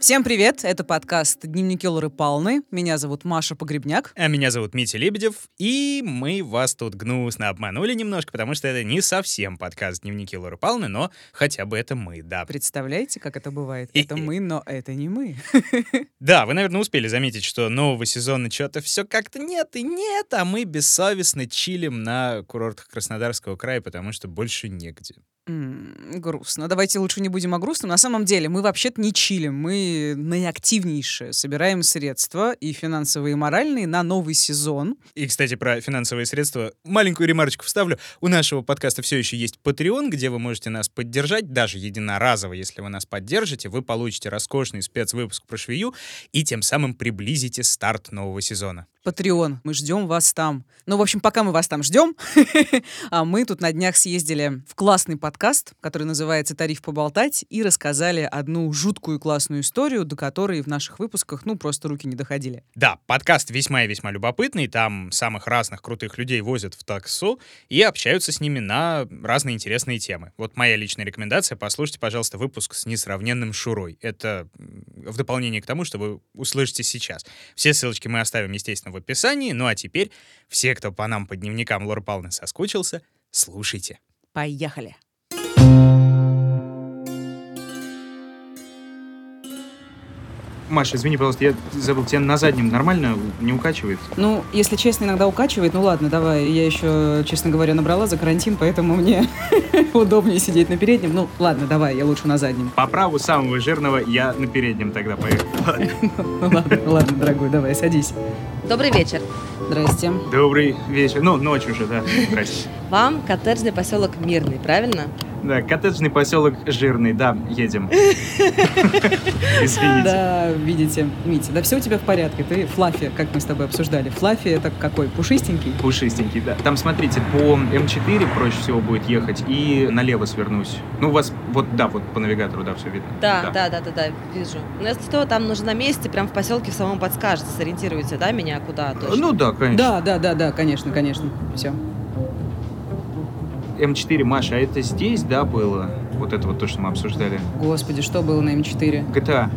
Всем привет! Это подкаст «Дневники Лоры Палны». Меня зовут Маша Погребняк. А меня зовут Митя Лебедев, и мы вас тут гнусно обманули немножко, потому что это не совсем подкаст «Дневники Лоры Палны», но хотя бы это мы, да. Представляете, как это бывает? Это мы, но это не мы. Да, вы, наверное, успели заметить, что нового сезона что-то все как-то нет и нет, а мы бессовестно чилим на курортах Краснодарского края, потому что больше негде. Грустно. Давайте лучше не будем о грустном. На самом деле, мы вообще-то не чилим. Мы наиактивнейшие собираем средства и финансовые, и моральные на новый сезон. И, кстати, про финансовые средства маленькую ремарочку вставлю. У нашего подкаста все еще есть Patreon, где вы можете нас поддержать, даже единоразово, если вы нас поддержите, вы получите роскошный спецвыпуск про швею и тем самым приблизите старт нового сезона. Patreon. Мы ждем вас там. Ну, в общем, пока мы вас там ждем, а мы тут на днях съездили в классный подкаст, который называется «Тариф поболтать», и рассказали одну жуткую классную историю, до которой в наших выпусках, ну, просто руки не доходили. Да, подкаст весьма и весьма любопытный, там самых разных крутых людей возят в таксу и общаются с ними на разные интересные темы. Вот моя личная рекомендация, послушайте, пожалуйста, выпуск с несравненным Шурой. Это в дополнение к тому, что вы услышите сейчас. Все ссылочки мы оставим, естественно, в описании, ну а теперь все, кто по нам по дневникам Лоры Павловны соскучился, слушайте. Поехали. Маша, извини, пожалуйста, я забыл, тебя на заднем нормально не укачивает? Ну, если честно, иногда укачивает. Ну ладно, давай. Я еще, честно говоря, набрала за карантин, поэтому мне удобнее сидеть на переднем. Ну, ладно, давай, я лучше на заднем. По праву самого жирного я на переднем тогда поехал. Ну ладно, ладно, дорогой, давай, садись. Добрый вечер. Здрасте. Добрый вечер. Ну, ночь уже, да. Здрасте. Вам коттеджный поселок Мирный, правильно? Да, коттеджный поселок Жирный, да, едем. Извините. Да, видите, Митя, да все у тебя в порядке. Ты Флаффи, как мы с тобой обсуждали. Флаффи это какой? Пушистенький? Пушистенький, да. Там, смотрите, по М4 проще всего будет ехать и налево свернусь. Ну, у вас, вот, да, вот по навигатору, да, все видно. Да, да, да, да, да, вижу. Но если что, там нужно на месте, прям в поселке в самом подскажете, сориентируете, да, меня куда точно? Ну, да, конечно. Да, да, да, да, конечно, конечно. Все. М4, Маша, а это здесь, да, было? Вот это вот то, что мы обсуждали. Господи, что было на М4? GTA.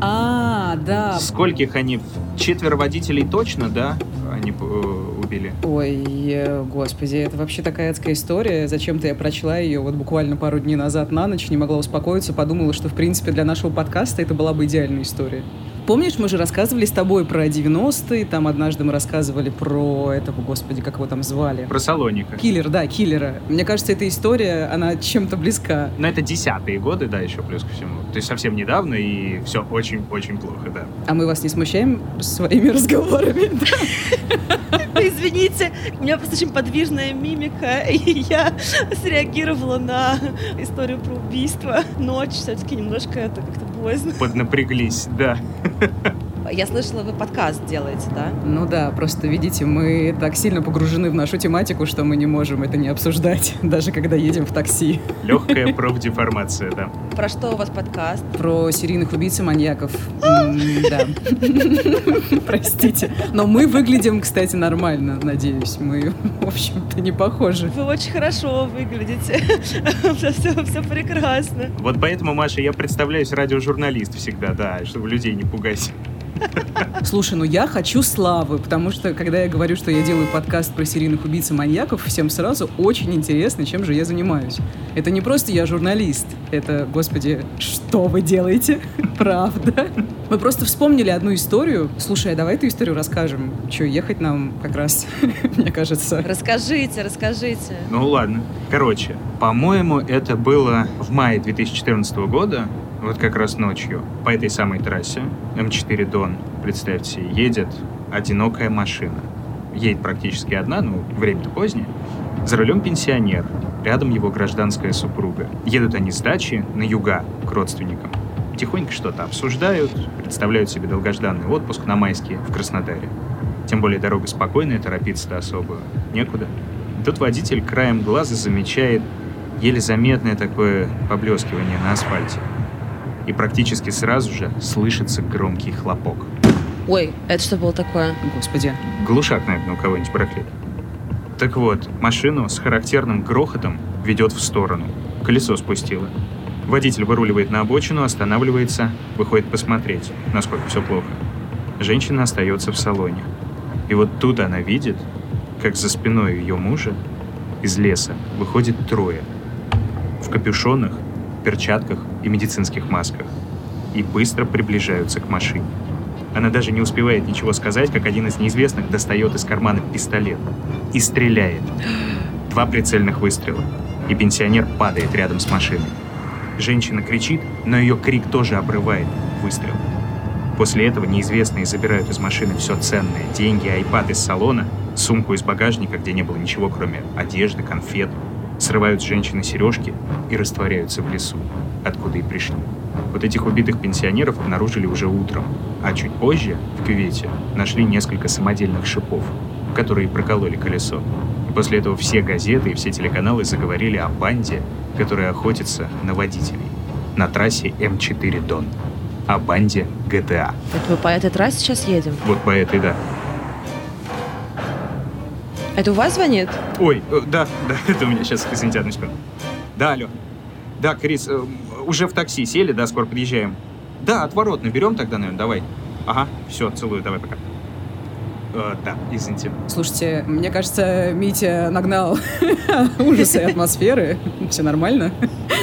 А, да. Скольких они? Четверо водителей точно, да? Они э, убили. Ой, господи, это вообще такая адская история. Зачем-то я прочла ее вот буквально пару дней назад на ночь, не могла успокоиться, подумала, что, в принципе, для нашего подкаста это была бы идеальная история. Помнишь, мы же рассказывали с тобой про 90-е, там однажды мы рассказывали про этого, господи, как его там звали? Про Салоника. Киллер, да, киллера. Мне кажется, эта история, она чем-то близка. Но это десятые годы, да, еще плюс ко всему. То есть совсем недавно, и все очень-очень плохо, да. А мы вас не смущаем своими разговорами? Извините, у меня просто очень подвижная мимика, и я среагировала на историю про убийство. Ночь все-таки немножко это как-то поздно. Поднапряглись, да. Я слышала, вы подкаст делаете, да? Ну да, просто видите, мы так сильно погружены в нашу тематику, что мы не можем это не обсуждать, даже когда едем в такси. Легкая профдеформация, да. Про что у вас подкаст? Про серийных убийц и маньяков. Да. Простите. Но мы выглядим, кстати, нормально, надеюсь. Мы, в общем-то, не похожи. Вы очень хорошо выглядите. Все, все прекрасно. Вот поэтому, Маша, я представляюсь радиожурналист всегда, да, чтобы людей не пугать. Слушай, ну я хочу славы, потому что, когда я говорю, что я делаю подкаст про серийных убийц и маньяков, всем сразу очень интересно, чем же я занимаюсь. Это не просто я журналист, это, господи, что вы делаете? Правда? Мы просто вспомнили одну историю. Слушай, а давай эту историю расскажем. Че, ехать нам как раз, мне кажется. Расскажите, расскажите. Ну ладно. Короче, по-моему, это было в мае 2014 года, вот как раз ночью, по этой самой трассе, М4 Дон, представьте, едет одинокая машина. Едет практически одна, ну, время-то позднее. За рулем пенсионер, рядом его гражданская супруга. Едут они с дачи на юга к родственникам. Тихонько что-то обсуждают, представляют себе долгожданный отпуск на майские в Краснодаре. Тем более дорога спокойная, торопиться-то особо некуда. Тут водитель краем глаза замечает еле заметное такое поблескивание на асфальте. И практически сразу же слышится громкий хлопок. Ой, это что было такое? Господи. Глушак, наверное, у кого-нибудь проклят. Так вот, машину с характерным грохотом ведет в сторону. Колесо спустило. Водитель выруливает на обочину, останавливается, выходит посмотреть, насколько все плохо. Женщина остается в салоне. И вот тут она видит, как за спиной ее мужа из леса выходит трое. В капюшонах, перчатках и медицинских масках. И быстро приближаются к машине. Она даже не успевает ничего сказать, как один из неизвестных достает из кармана пистолет и стреляет. Два прицельных выстрела. И пенсионер падает рядом с машиной. Женщина кричит, но ее крик тоже обрывает выстрел. После этого неизвестные забирают из машины все ценное. Деньги, айпад из салона, сумку из багажника, где не было ничего, кроме одежды, конфет. Срывают с женщины сережки и растворяются в лесу, откуда и пришли. Вот этих убитых пенсионеров обнаружили уже утром, а чуть позже в кювете нашли несколько самодельных шипов, которые прокололи колесо. И после этого все газеты и все телеканалы заговорили о банде, которая охотится на водителей на трассе М4 Дон о банде GTA. Вот мы по этой трассе сейчас едем. Вот по этой, да. Это у вас звонит? Ой, э, да, да, это у меня сейчас, извините, одну секунду. Да, алло. Да, Крис, э, уже в такси сели, да, скоро подъезжаем. Да, отворот наберем тогда, наверное, давай. Ага, все, целую, давай, пока. Э, да, извините. Слушайте, мне кажется, Митя нагнал ужасы и атмосферы. Все нормально.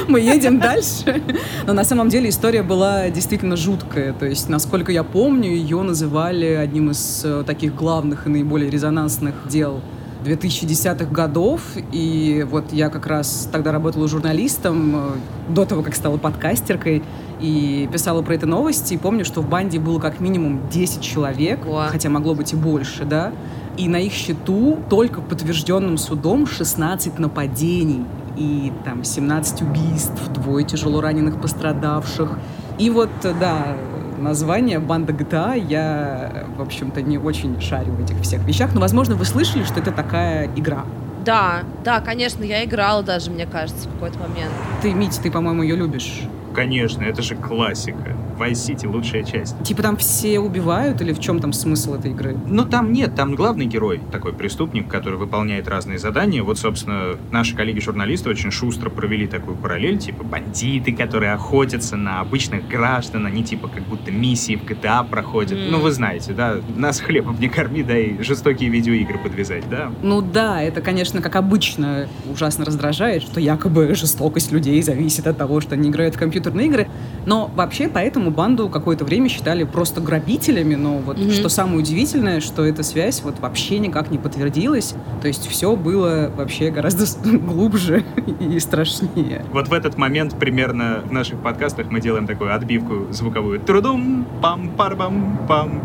Мы едем дальше. Но на самом деле история была действительно жуткая. То есть, насколько я помню, ее называли одним из э, таких главных и наиболее резонансных дел 2010-х годов, и вот я как раз тогда работала журналистом, э, до того, как стала подкастеркой, и писала про это новости, и помню, что в банде было как минимум 10 человек, Ва. хотя могло быть и больше, да, и на их счету только подтвержденным судом 16 нападений и там 17 убийств, двое тяжело раненых пострадавших. И вот, да, название «Банда GTA» я, в общем-то, не очень шарю в этих всех вещах, но, возможно, вы слышали, что это такая игра. Да, да, конечно, я играла даже, мне кажется, в какой-то момент. Ты, Мить, ты, по-моему, ее любишь. Конечно, это же классика. Vice City лучшая часть. Типа там все убивают или в чем там смысл этой игры? Но там нет, там главный герой, такой преступник, который выполняет разные задания. Вот, собственно, наши коллеги-журналисты очень шустро провели такую параллель, типа бандиты, которые охотятся на обычных граждан, они типа как будто миссии в GTA проходят. Мгм. Ну, вы знаете, да, нас хлебом не корми, да и жестокие видеоигры подвязать, да. Ну да, это, конечно, как обычно, ужасно раздражает, что якобы жестокость людей зависит от того, что они играют в компьютерные игры. Но вообще поэтому банду какое-то время считали просто грабителями, но вот Мгм. что самое удивительное, что эта связь вот вообще никак не подтвердилась. То есть все было вообще гораздо глубже и страшнее. Вот в этот момент примерно в наших подкастах мы делаем такую отбивку звуковую. Трудум, пам парбам пам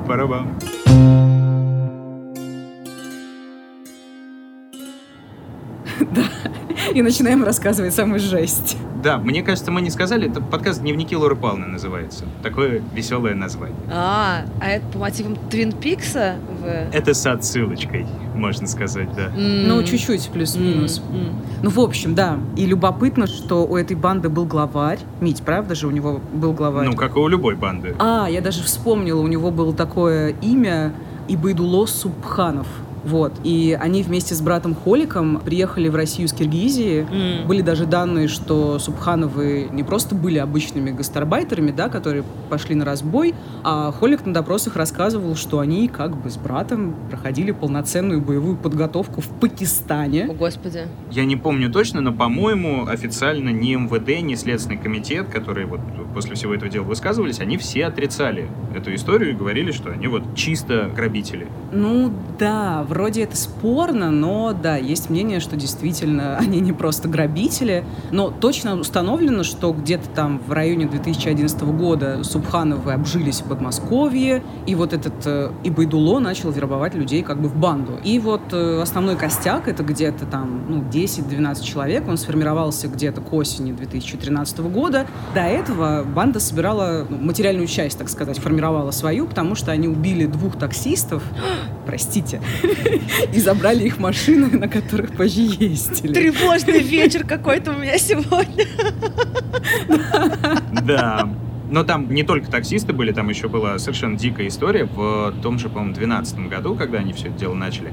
парабам. И начинаем рассказывать самую жесть. Да, мне кажется, мы не сказали, это подкаст «Дневники Лоры Павловны» называется. Такое веселое название. А, а это по мотивам Твин Пикса? Вы... Это с отсылочкой, можно сказать, да. М. Ну, чуть-чуть, плюс-минус. М. Ну, в общем, да. И любопытно, что у этой банды был главарь. Мить, правда же, у него был главарь? Ну, как и у любой банды. А, я даже вспомнила, у него было такое имя Ибайдуло Субханов. Вот. И они вместе с братом Холиком приехали в Россию с Киргизии. М. Были даже данные, что Субхановы не просто были обычными гастарбайтерами, да, которые пошли на разбой, а Холик на допросах рассказывал, что они как бы с братом проходили полноценную боевую подготовку в Пакистане. О, господи. Я не помню точно, но, по-моему, официально ни МВД, ни Следственный комитет, которые вот после всего этого дела высказывались, они все отрицали эту историю и говорили, что они вот чисто грабители. Ну да, вроде это спорно, но да, есть мнение, что действительно они не просто грабители. Но точно установлено, что где-то там в районе 2011 года Субхановы обжились в Подмосковье, и вот этот э, Ибайдуло начал вербовать людей как бы в банду. И вот э, основной костяк, это где-то там ну, 10-12 человек, он сформировался где-то к осени 2013 года. До этого банда собирала ну, материальную часть, так сказать, формировала свою, потому что они убили двух таксистов, простите, и забрали их машины, на которых позже ездили. Тревожный вечер какой-то у меня сегодня. Да. Но там не только таксисты были, там еще была совершенно дикая история в том же, по-моему, 2012 году, когда они все это дело начали.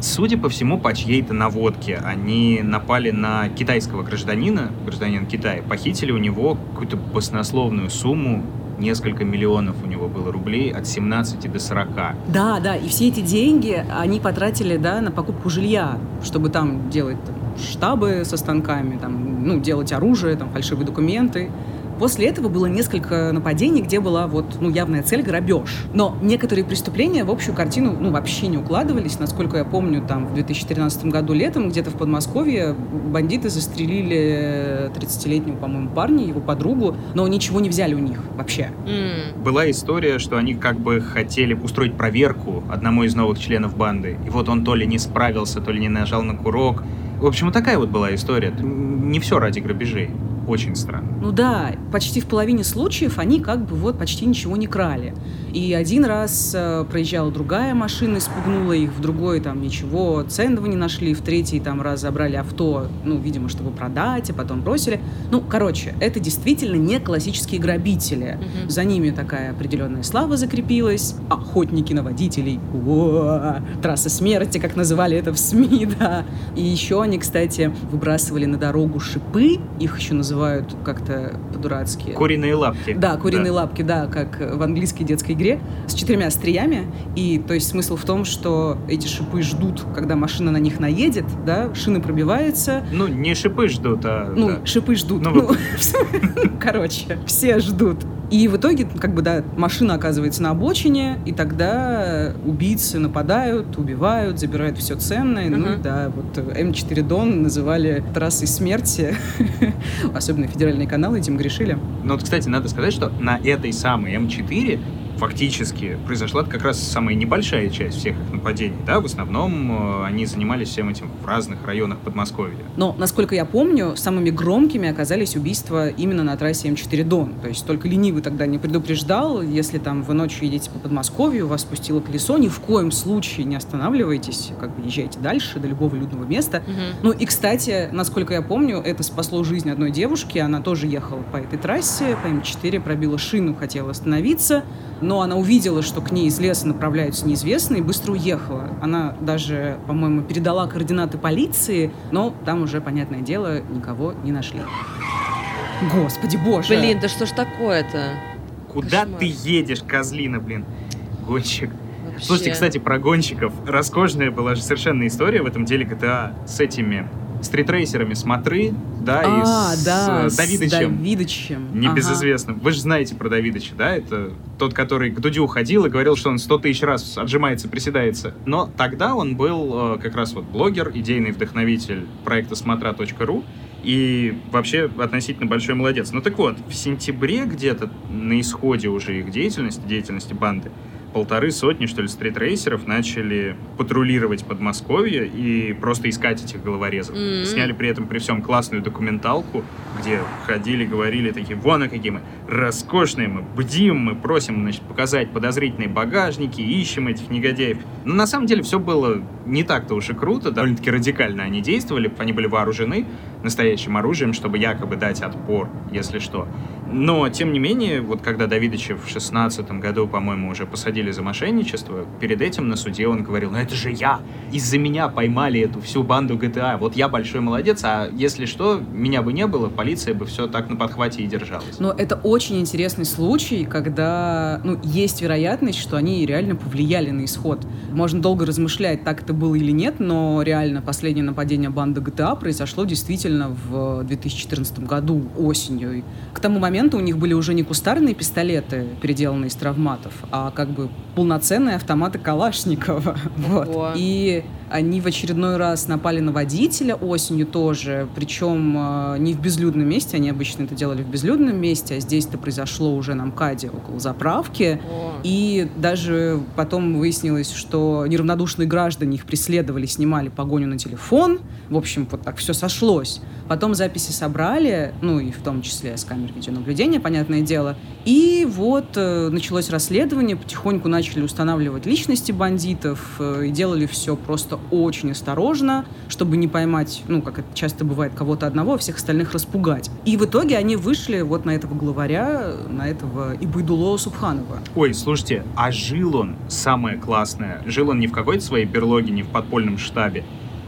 Судя по всему, по чьей-то наводке они напали на китайского гражданина, гражданин Китая, похитили у него какую-то баснословную сумму, несколько миллионов у него было рублей, от 17 до 40. Да, да, и все эти деньги они потратили, да, на покупку жилья, чтобы там делать там, штабы со станками, там, ну, делать оружие, там, фальшивые документы. После этого было несколько нападений, где была вот, ну, явная цель — грабеж. Но некоторые преступления в общую картину, ну, вообще не укладывались. Насколько я помню, там, в 2013 году летом где-то в Подмосковье бандиты застрелили 30-летнего, по-моему, парня, его подругу, но ничего не взяли у них вообще. М. Была история, что они как бы хотели устроить проверку одному из новых членов банды. И вот он то ли не справился, то ли не нажал на курок. В общем, вот такая вот была история. Не все ради грабежей. Очень странно. Ну да, почти в половине случаев они как бы вот почти ничего не крали. И один раз э, проезжала другая машина, испугнула их, в другой там ничего ценного не нашли, в третий там раз забрали авто, ну, видимо, чтобы продать, а потом бросили. Ну, короче, это действительно не классические грабители. Мгм. За ними такая определенная слава закрепилась. Охотники на водителей. О, трасса смерти, как называли это в СМИ, да. И еще они, кстати, выбрасывали на дорогу шипы, их еще называют как-то по-дурацки. Куриные лапки. Да, куриные лапки, да, как в английской детской игре, с четырьмя остриями. И то есть смысл в том, что эти шипы ждут, когда машина на них наедет, да, шины пробиваются, Ну, не шипы ждут, а... ну, да. шипы ждут. Ну, Ну, короче, все ждут. И в итоге, как бы, да, машина оказывается на обочине, и тогда убийцы нападают, убивают, забирают все ценное. Ну, и Ага. да, вот М4 Дон называли трассой смерти. Особенно федеральные каналы этим грешили. Ну вот, кстати, надо сказать, что на этой самой М4 фактически произошла как раз самая небольшая часть всех их нападений. Да, в основном э, они занимались всем этим в разных районах Подмосковья. Но, насколько я помню, самыми громкими оказались убийства именно на трассе М4 Дон. То есть только ленивый тогда не предупреждал, если там вы ночью едете по Подмосковью, вас спустило колесо, ни в коем случае не останавливайтесь, как бы езжайте дальше до любого людного места. Мгм. Ну и, кстати, насколько я помню, это спасло жизнь одной девушки. Она тоже ехала по этой трассе, по М4, пробила шину, хотела остановиться, но она увидела, что к ней из леса направляются неизвестные, и быстро уехала. Она даже, по-моему, передала координаты полиции, но там уже, понятное дело, никого не нашли. Господи боже! Блин, да что ж такое-то? Куда Кошмар. ты едешь, козлина, блин? Гонщик. Вообще. Слушайте, кстати, про гонщиков. Роскошная была же совершенно история в этом деле GTA с этими стритрейсерами Смотры, да, а, и с да, э, с Давидычем. Давидычем. Небезызвестным. Вы же знаете про Давидыча, да? Это тот, который к Дудю ходил и говорил, что он 100 тысяч раз отжимается, приседается. Но тогда он был э, как раз вот блогер, идейный вдохновитель проекта смотра.ру и вообще относительно большой молодец. Ну так вот, в сентябре где-то на исходе уже их деятельности, деятельности банды, полторы сотни, что ли, стритрейсеров начали патрулировать Подмосковье и просто искать этих головорезов. М. Сняли при этом при всем классную документалку, где ходили, говорили такие, вон а какие мы роскошные, мы бдим, мы просим, значит, показать подозрительные багажники, ищем этих негодяев. Но на самом деле все было не так-то уж и круто, довольно-таки радикально они действовали, они были вооружены настоящим оружием, чтобы якобы дать отпор, если что. Но, тем не менее, вот когда Давидыча в шестнадцатом году, по-моему, уже посадили за мошенничество, перед этим на суде он говорил, ну это же я, из-за меня поймали эту всю банду GTA, вот я большой молодец, а если что, меня бы не было, полиция бы все так на подхвате и держалась. Но это очень интересный случай, когда ну, есть вероятность, что они реально повлияли на исход. Можно долго размышлять, так это было или нет, но реально последнее нападение банды GTA произошло действительно в 2014 году осенью. К тому моменту у них были уже не кустарные пистолеты, переделанные из травматов, а как бы полноценные автоматы Калашникова. Вот. И они в очередной раз напали на водителя осенью тоже, причем э, не в безлюдном месте, они обычно это делали в безлюдном месте, а здесь это произошло уже на МКАДе около заправки. О. И даже потом выяснилось, что неравнодушные граждане их преследовали, снимали погоню на телефон. В общем, вот так все сошлось. Потом записи собрали, ну и в том числе с камер видеонаблюдения, понятное дело. И вот э, началось расследование, потихоньку начали устанавливать личности бандитов э, и делали все просто очень осторожно, чтобы не поймать, ну, как это часто бывает, кого-то одного, а всех остальных распугать. И в итоге они вышли вот на этого главаря, на этого Ибайдуло Субханова. Ой, слушайте, а жил он, самое классное, жил он не в какой-то своей берлоге, не в подпольном штабе.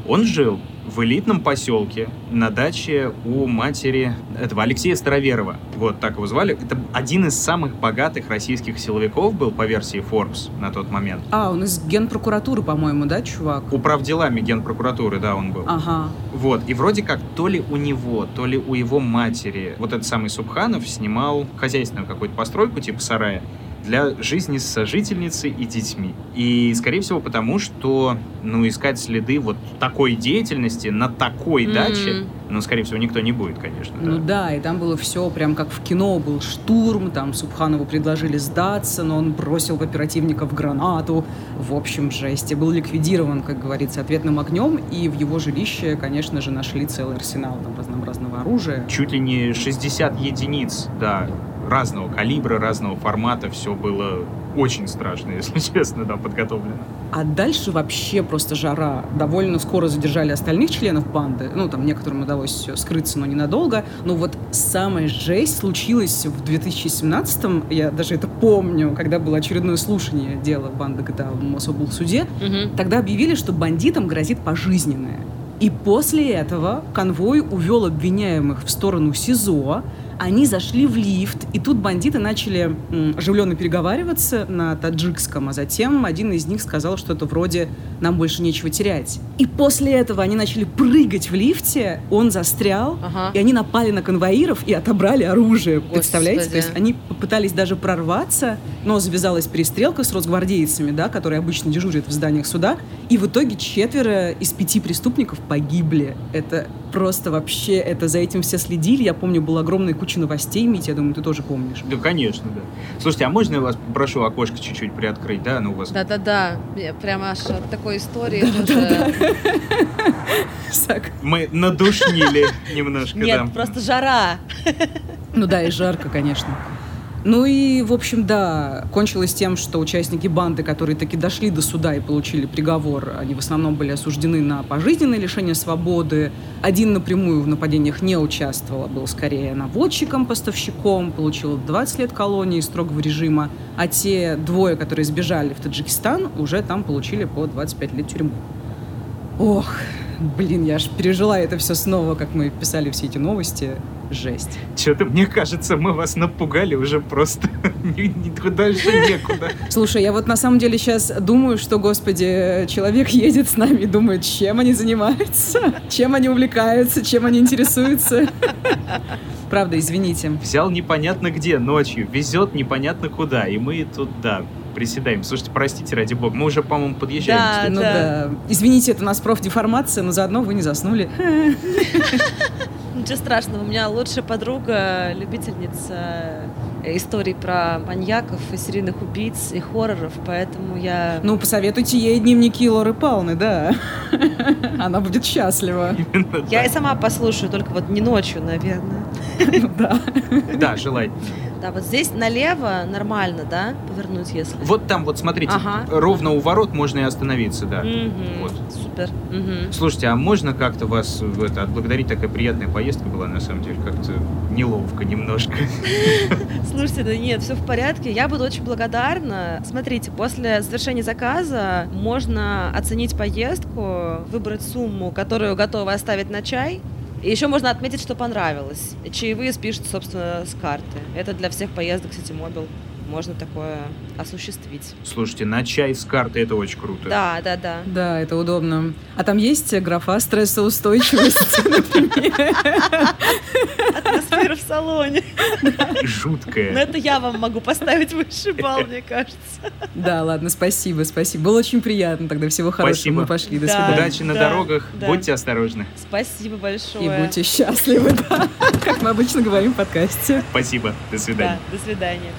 Он жил в элитном поселке на даче у матери этого Алексея Староверова. Вот так его звали. Это один из самых богатых российских силовиков был по версии Forbes на тот момент. А, он из генпрокуратуры, по-моему, да, чувак? Управделами генпрокуратуры, да, он был. Ага. Вот, и вроде как то ли у него, то ли у его матери вот этот самый Субханов снимал хозяйственную какую-то постройку типа сарая для жизни с сожительницей и детьми. И, скорее всего, потому что, ну, искать следы вот такой деятельности на такой М. даче, ну, скорее всего, никто не будет, конечно. Ну да. да, и там было все прям как в кино, был штурм, там Субханову предложили сдаться, но он бросил в оперативников гранату. В общем, жесть. И был ликвидирован, как говорится, ответным огнем, и в его жилище, конечно же, нашли целый арсенал там разнообразного оружия. Чуть ли не 60 единиц, да, разного калибра, разного формата, все было очень страшно, если честно, да, подготовлено. А дальше вообще просто жара. Довольно скоро задержали остальных членов банды. Ну, там некоторым удалось скрыться, но ненадолго. Но вот самая жесть случилась в 2017-м. Я даже это помню, когда было очередное слушание дела банды GTA в Мособлсуде. Мгм. Тогда объявили, что бандитам грозит пожизненное. И после этого конвой увел обвиняемых в сторону СИЗО. Они зашли в лифт, и тут бандиты начали оживленно переговариваться на таджикском, а затем один из них сказал что-то вроде «нам больше нечего терять». И после этого они начали прыгать в лифте, он застрял, Ага. и они напали на конвоиров и отобрали оружие. Господи. Представляете? То есть они попытались даже прорваться, но завязалась перестрелка с росгвардейцами, да, которые обычно дежурят в зданиях суда. И в итоге четверо из пяти преступников погибли. Это просто вообще, это за этим все следили. Я помню, была огромная куча новостей, Митя, я думаю, ты тоже помнишь. Да, конечно, да. Слушайте, а можно я вас попрошу окошко чуть-чуть приоткрыть, да? Ну, у вас Да-да-да, прямо аж от такой истории. Мы надушнили немножко, Нет, да. просто жара. Ну да, и жарко, конечно. Ну и, в общем, да, кончилось тем, что участники банды, которые таки дошли до суда и получили приговор, они в основном были осуждены на пожизненное лишение свободы. Один напрямую в нападениях не участвовал, а был скорее наводчиком, поставщиком, получил 20 лет колонии строгого режима, а те двое, которые сбежали в Таджикистан, уже там получили по 25 лет тюрьмы. Ох, блин, я аж пережила это все снова, как мы писали все эти новости. Жесть. Что-то, мне кажется, мы вас напугали уже просто дальше некуда. Слушай, я вот на самом деле сейчас думаю, что, господи, человек едет с нами и думает, чем они занимаются, чем они увлекаются, чем они интересуются. Правда, извините. Взял непонятно где ночью, везет непонятно куда, и мы тут, да, приседаем. Слушайте, простите, ради бога, мы уже, по-моему, подъезжаем. Да, кстати. Ну да. Извините, это у нас профдеформация, но заодно вы не заснули. Ничего страшного, у меня лучшая подруга, любительница э, историй про маньяков и серийных убийц и хорроров, поэтому я... Ну, посоветуйте ей дневники Лоры Палны, да. Она будет счастлива. Я и сама послушаю, только вот не ночью, наверное. Ну Да. Да, желательно. Да, вот здесь налево нормально, да, повернуть, если? Вот там, вот смотрите, Ага. ровно у ворот можно и остановиться, да. Мгм, Вот. Супер. Мгм. Слушайте, а можно как-то вас это, отблагодарить? Такая приятная поездка была, на самом деле, как-то неловко немножко. Слушайте, да нет, все в порядке. Я буду очень благодарна. Смотрите, после завершения заказа можно оценить поездку, выбрать сумму, которую готовы оставить на чай. И еще можно отметить, что понравилось. Чаевые спишут, собственно, с карты. Это для всех поездок Ситимобил. Можно такое осуществить. Слушайте, на чай с карты это очень круто. Да, да, да. Да, это удобно. А там есть графа стрессоустойчивость, например? Атмосфера в салоне. Но Жуткая. это я вам могу поставить высший балл, мне кажется. Да, ладно, спасибо, спасибо. Было очень приятно тогда. Всего хорошего. Спасибо. Мы пошли. До Да. свидания. Удачи на дорогах, будьте осторожны. Спасибо большое. И будьте счастливы, да. Как мы обычно говорим в подкасте. Спасибо, до свидания. Да, до свидания.